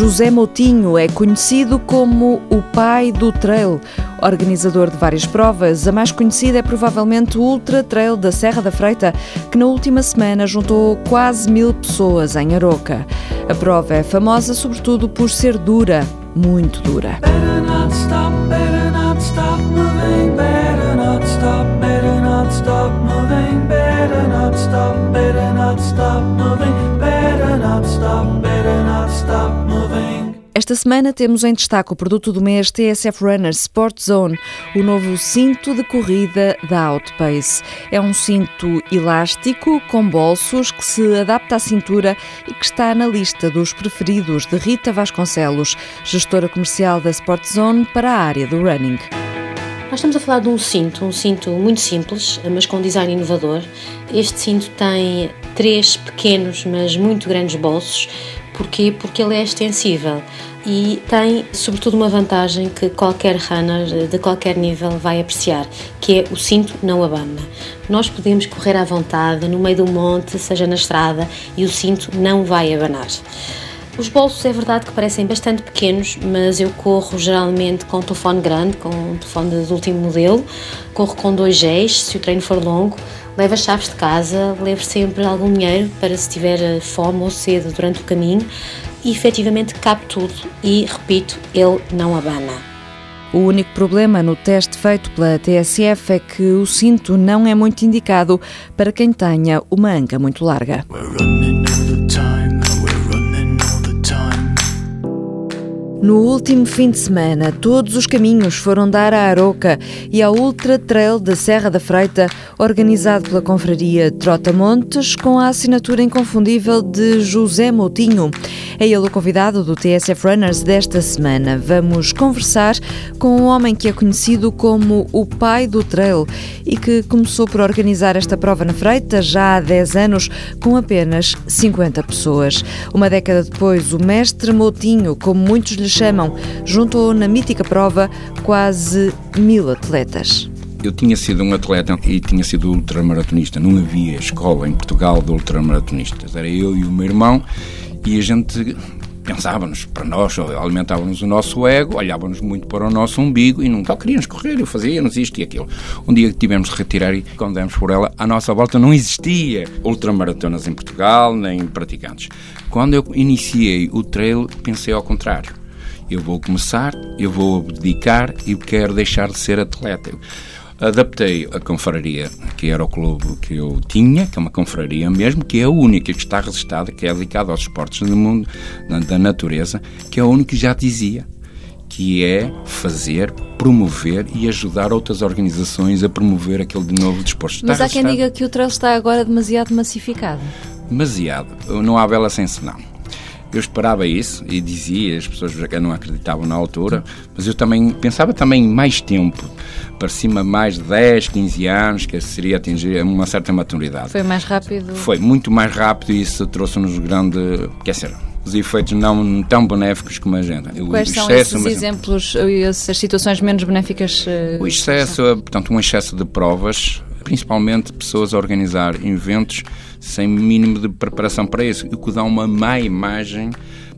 José Moutinho é conhecido como o pai do trail. Organizador de várias provas, a mais conhecida é provavelmente o Ultra Trail da Serra da Freita, que na última semana juntou quase mil pessoas em Aroca. A prova é famosa sobretudo por ser dura, muito dura. Esta semana temos em destaque o produto do mês TSF Runner Sport Zone, o novo cinto de corrida da Outpace. É um cinto elástico com bolsos que se adapta à cintura e que está na lista dos preferidos de Rita Vasconcelos, gestora comercial da Sport Zone para a área do running. Nós estamos a falar de um cinto, um cinto muito simples, mas com design inovador. Este cinto tem três pequenos, mas muito grandes bolsos, Porquê? Porque ele é extensível e tem, sobretudo, uma vantagem que qualquer runner de qualquer nível vai apreciar, que é o cinto não abana. Nós podemos correr à vontade no meio do monte, seja na estrada, e o cinto não vai abanar. Os bolsos é verdade que parecem bastante pequenos, mas eu corro geralmente com um telefone grande, com um telefone do último modelo, corro com dois Gs se o treino for longo, Leve as chaves de casa, leve sempre algum dinheiro para se tiver eh, fome ou sede durante o caminho e efetivamente cabe tudo e, repito, ele não abana. O único problema no teste feito pela TSF é que o cinto não é muito indicado para quem tenha uma anca muito larga. No último fim de semana, todos os caminhos foram dar à Aroca e ao Ultra Trail da Serra da Freita, organizado pela confraria Trotamontes, com a assinatura inconfundível de José Moutinho. É ele o convidado do TSF Runners desta semana. Vamos conversar com um homem que é conhecido como o pai do trail e que começou por organizar esta prova na Freita já há 10 anos, com apenas 50 pessoas. Uma década depois, o mestre Moutinho, como muitos lhe chamam, juntou na mítica prova quase mil atletas. Eu tinha sido um atleta e tinha sido ultramaratonista. Não havia escola em Portugal de ultramaratonistas. Era eu e o meu irmão e a gente pensávamos para nós, alimentávamos o nosso ego, olhávamos muito para o nosso umbigo e nunca queríamos correr, eu fazíamos isto e aquilo. Um dia que tivemos de retirar e quando demos por ela, à nossa volta não existia ultramaratonas em Portugal, nem praticantes. Quando eu iniciei o trail, pensei ao contrário eu vou começar, eu vou dedicar e quero deixar de ser atleta. Adaptei a confraria, que era o clube que eu tinha, que é uma confraria mesmo, que é a única que está registada, que é dedicada aos esportes do mundo, da natureza, que é a única que já dizia que é fazer, promover e ajudar outras organizações a promover aquele de novo desporto. Mas há quem diga que o trail está agora demasiado massificado. Demasiado. Não há bela senso, não. Eu esperava isso e dizia, as pessoas já não acreditavam na altura, mas eu também pensava também mais tempo, para cima mais de 10, 15 anos, que seria atingir uma certa maturidade. Foi mais rápido? Foi muito mais rápido e isso trouxe-nos grande, quer dizer, os efeitos não tão benéficos como a gente. Quais o são excesso, esses exemplos, essas situações menos benéficas? Eh, o excesso, portanto, um excesso de provas, principalmente pessoas a organizar eventos sem mínimo de preparação para isso, o que dá uma má imagem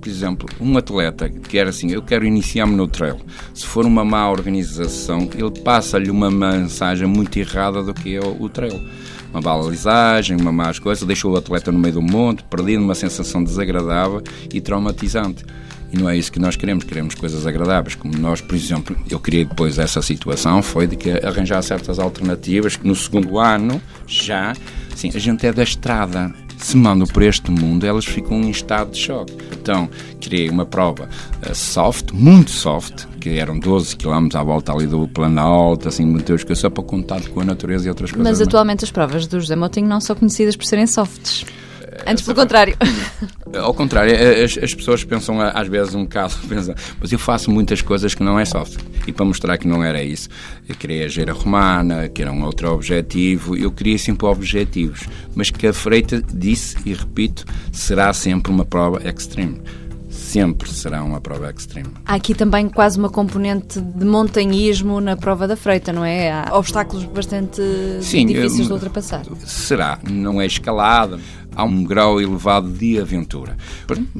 por exemplo, um atleta que quer assim, eu quero iniciar-me no trail, se for uma má organização, ele passa-lhe uma mensagem muito errada do que é o trail. Uma balizagem, uma má coisa, deixou o atleta no meio do monte, perdido uma sensação desagradável e traumatizante. E não é isso que nós queremos, queremos coisas agradáveis. Como nós, por exemplo, eu queria depois essa situação, foi de que arranjar certas alternativas, que no segundo ano, já, sim, a gente é da estrada, se mandam por este mundo, elas ficam em estado de choque. Então, criei uma prova uh, soft, muito soft, que eram 12 km à volta ali do Planalto, assim, muito só para contato com a natureza e outras coisas. Mas atualmente as provas do José não são conhecidas por serem softs. Antes pelo contrário. Ao contrário, as, as, pessoas pensam às vezes um bocado, pensam, mas eu faço muitas coisas que não é software. E para mostrar que não era isso, eu queria a Geira Romana, que era um outro objetivo, eu queria sempre objetivos, mas que a Freita disse, e repito, será sempre uma prova extreme sempre será uma prova extreme. Há aqui também quase uma componente de montanhismo na prova da freita, não é? Há obstáculos bastante Sim, difíceis de ultrapassar. Será, não é escalada, há um grau elevado de aventura.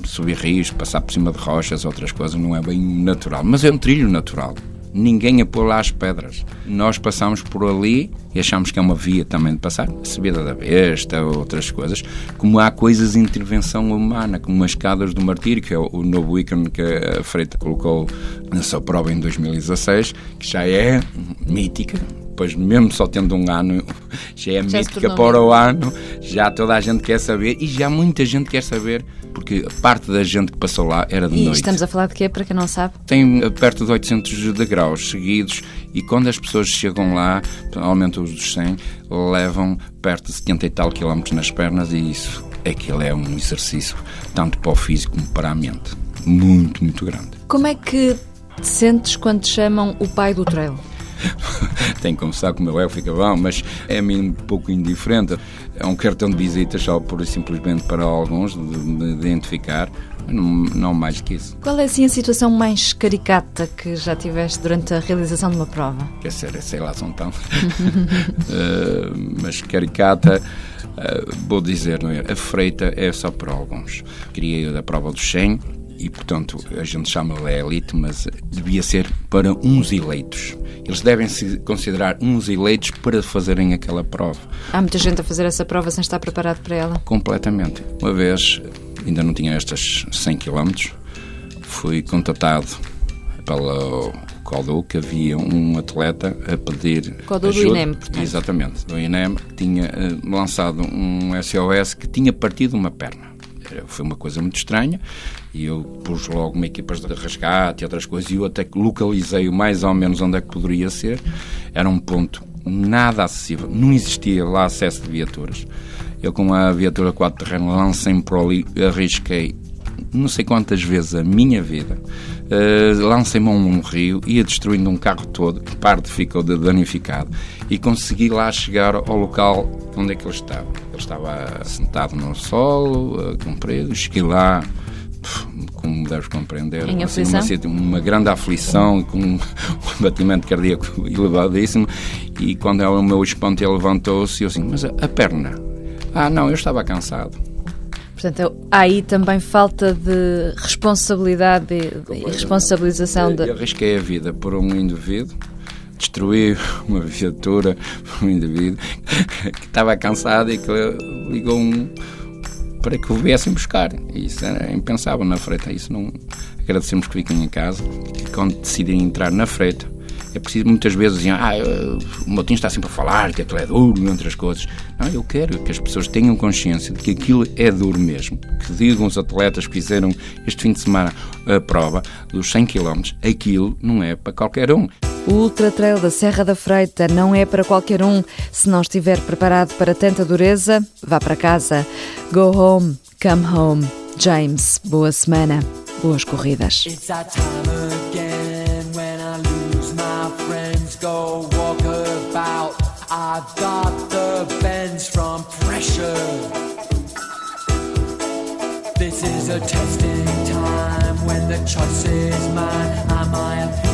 Subir rios, passar por cima de rochas, outras coisas, não é bem natural, mas é um trilho natural ninguém a pôr lá as pedras. Nós passamos por ali e achamos que é uma via também de passar, a subida da besta, outras coisas, como há coisas de intervenção humana, como as escadas do martírio, que é o novo ícone que a Freita colocou na sua prova em 2016, que já é mítica, depois mesmo só tendo um ano, já é já mítica para o ano, já toda a gente quer saber e já muita gente quer saber, porque parte da gente que passou lá era de e noite. estamos a falar de quê, para quem não sabe? Tem perto de 800 degraus seguidos e quando as pessoas chegam lá, aumenta os dos 100, levam perto de 70 e tal quilómetros nas pernas e isso, aquilo é um exercício tanto para o físico como para a mente. Muito, muito grande. Como é que te sentes quando te chamam o pai do trail? Tem que começar com o meu ego, fica bom, mas é a mim um pouco indiferente. É um cartão de visitas só por simplesmente para alguns de, de identificar, não, não, mais que isso. Qual é assim a situação mais caricata que já tiveste durante a realização de uma prova? Quer ser, sei lá, são tantos. uh, mas caricata. Uh, vou dizer, não é? a freita é só para alguns. Queria a prova do 100 e, portanto, a gente chama-lhe elite, mas devia ser para uns eleitos. Eles devem se considerar uns eleitos para fazerem aquela prova. Há muita gente a fazer essa prova sem estar preparado para ela? Completamente. Uma vez, ainda não tinha estas 100 km, fui contatado pela Codou que havia um atleta a pedir Codou ajuda. do INEM, portanto. Exatamente, do INEM, que tinha uh, lançado um SOS que tinha partido uma perna. Foi uma coisa muito estranha e eu pus logo uma equipas de resgate e outras coisas e eu até localizei mais ou menos onde é que poderia ser. Era um ponto nada acessível, não existia lá acesso de viaturas. Eu com a viatura 4 terreno lancei-me por ali, arrisquei não sei quantas vezes a minha vida, uh, lancei-me a um rio, ia destruindo um carro todo, que parte ficou danificado, e consegui lá chegar ao local onde é que ele estava. Ele estava sentado no solo, uh, comprido, cheguei lá, como deves compreender, em assim, uma, uma, grande aflição, com um, batimento cardíaco elevadíssimo, e quando o meu espanto levantou-se, eu assim, mas a, a perna? Ah, não, eu estava cansado. Portanto, há aí também falta de responsabilidade e responsabilização. De... Eu arrisquei a vida por um indivíduo, destruí uma viatura por um indivíduo que estava cansado e que ligou um para que o viessem buscar. Isso era impensável na freita. Isso não. Agradecemos que fiquem em casa e quando decidirem entrar na freita é preciso muitas vezes dizer, ah, o motim está sempre a falar que aquilo é duro, e outras coisas. Não, eu quero que as pessoas tenham consciência de que aquilo é duro mesmo. Que digam os atletas que fizeram este fim de semana a prova dos 100 km, aquilo não é para qualquer um. O Ultra Trail da Serra da Freita não é para qualquer um. Se não estiver preparado para tanta dureza, vá para casa. Go home, come home. James, boa semana, boas corridas. I've got the bends from pressure. This is a testing time when the choice is mine. Am I a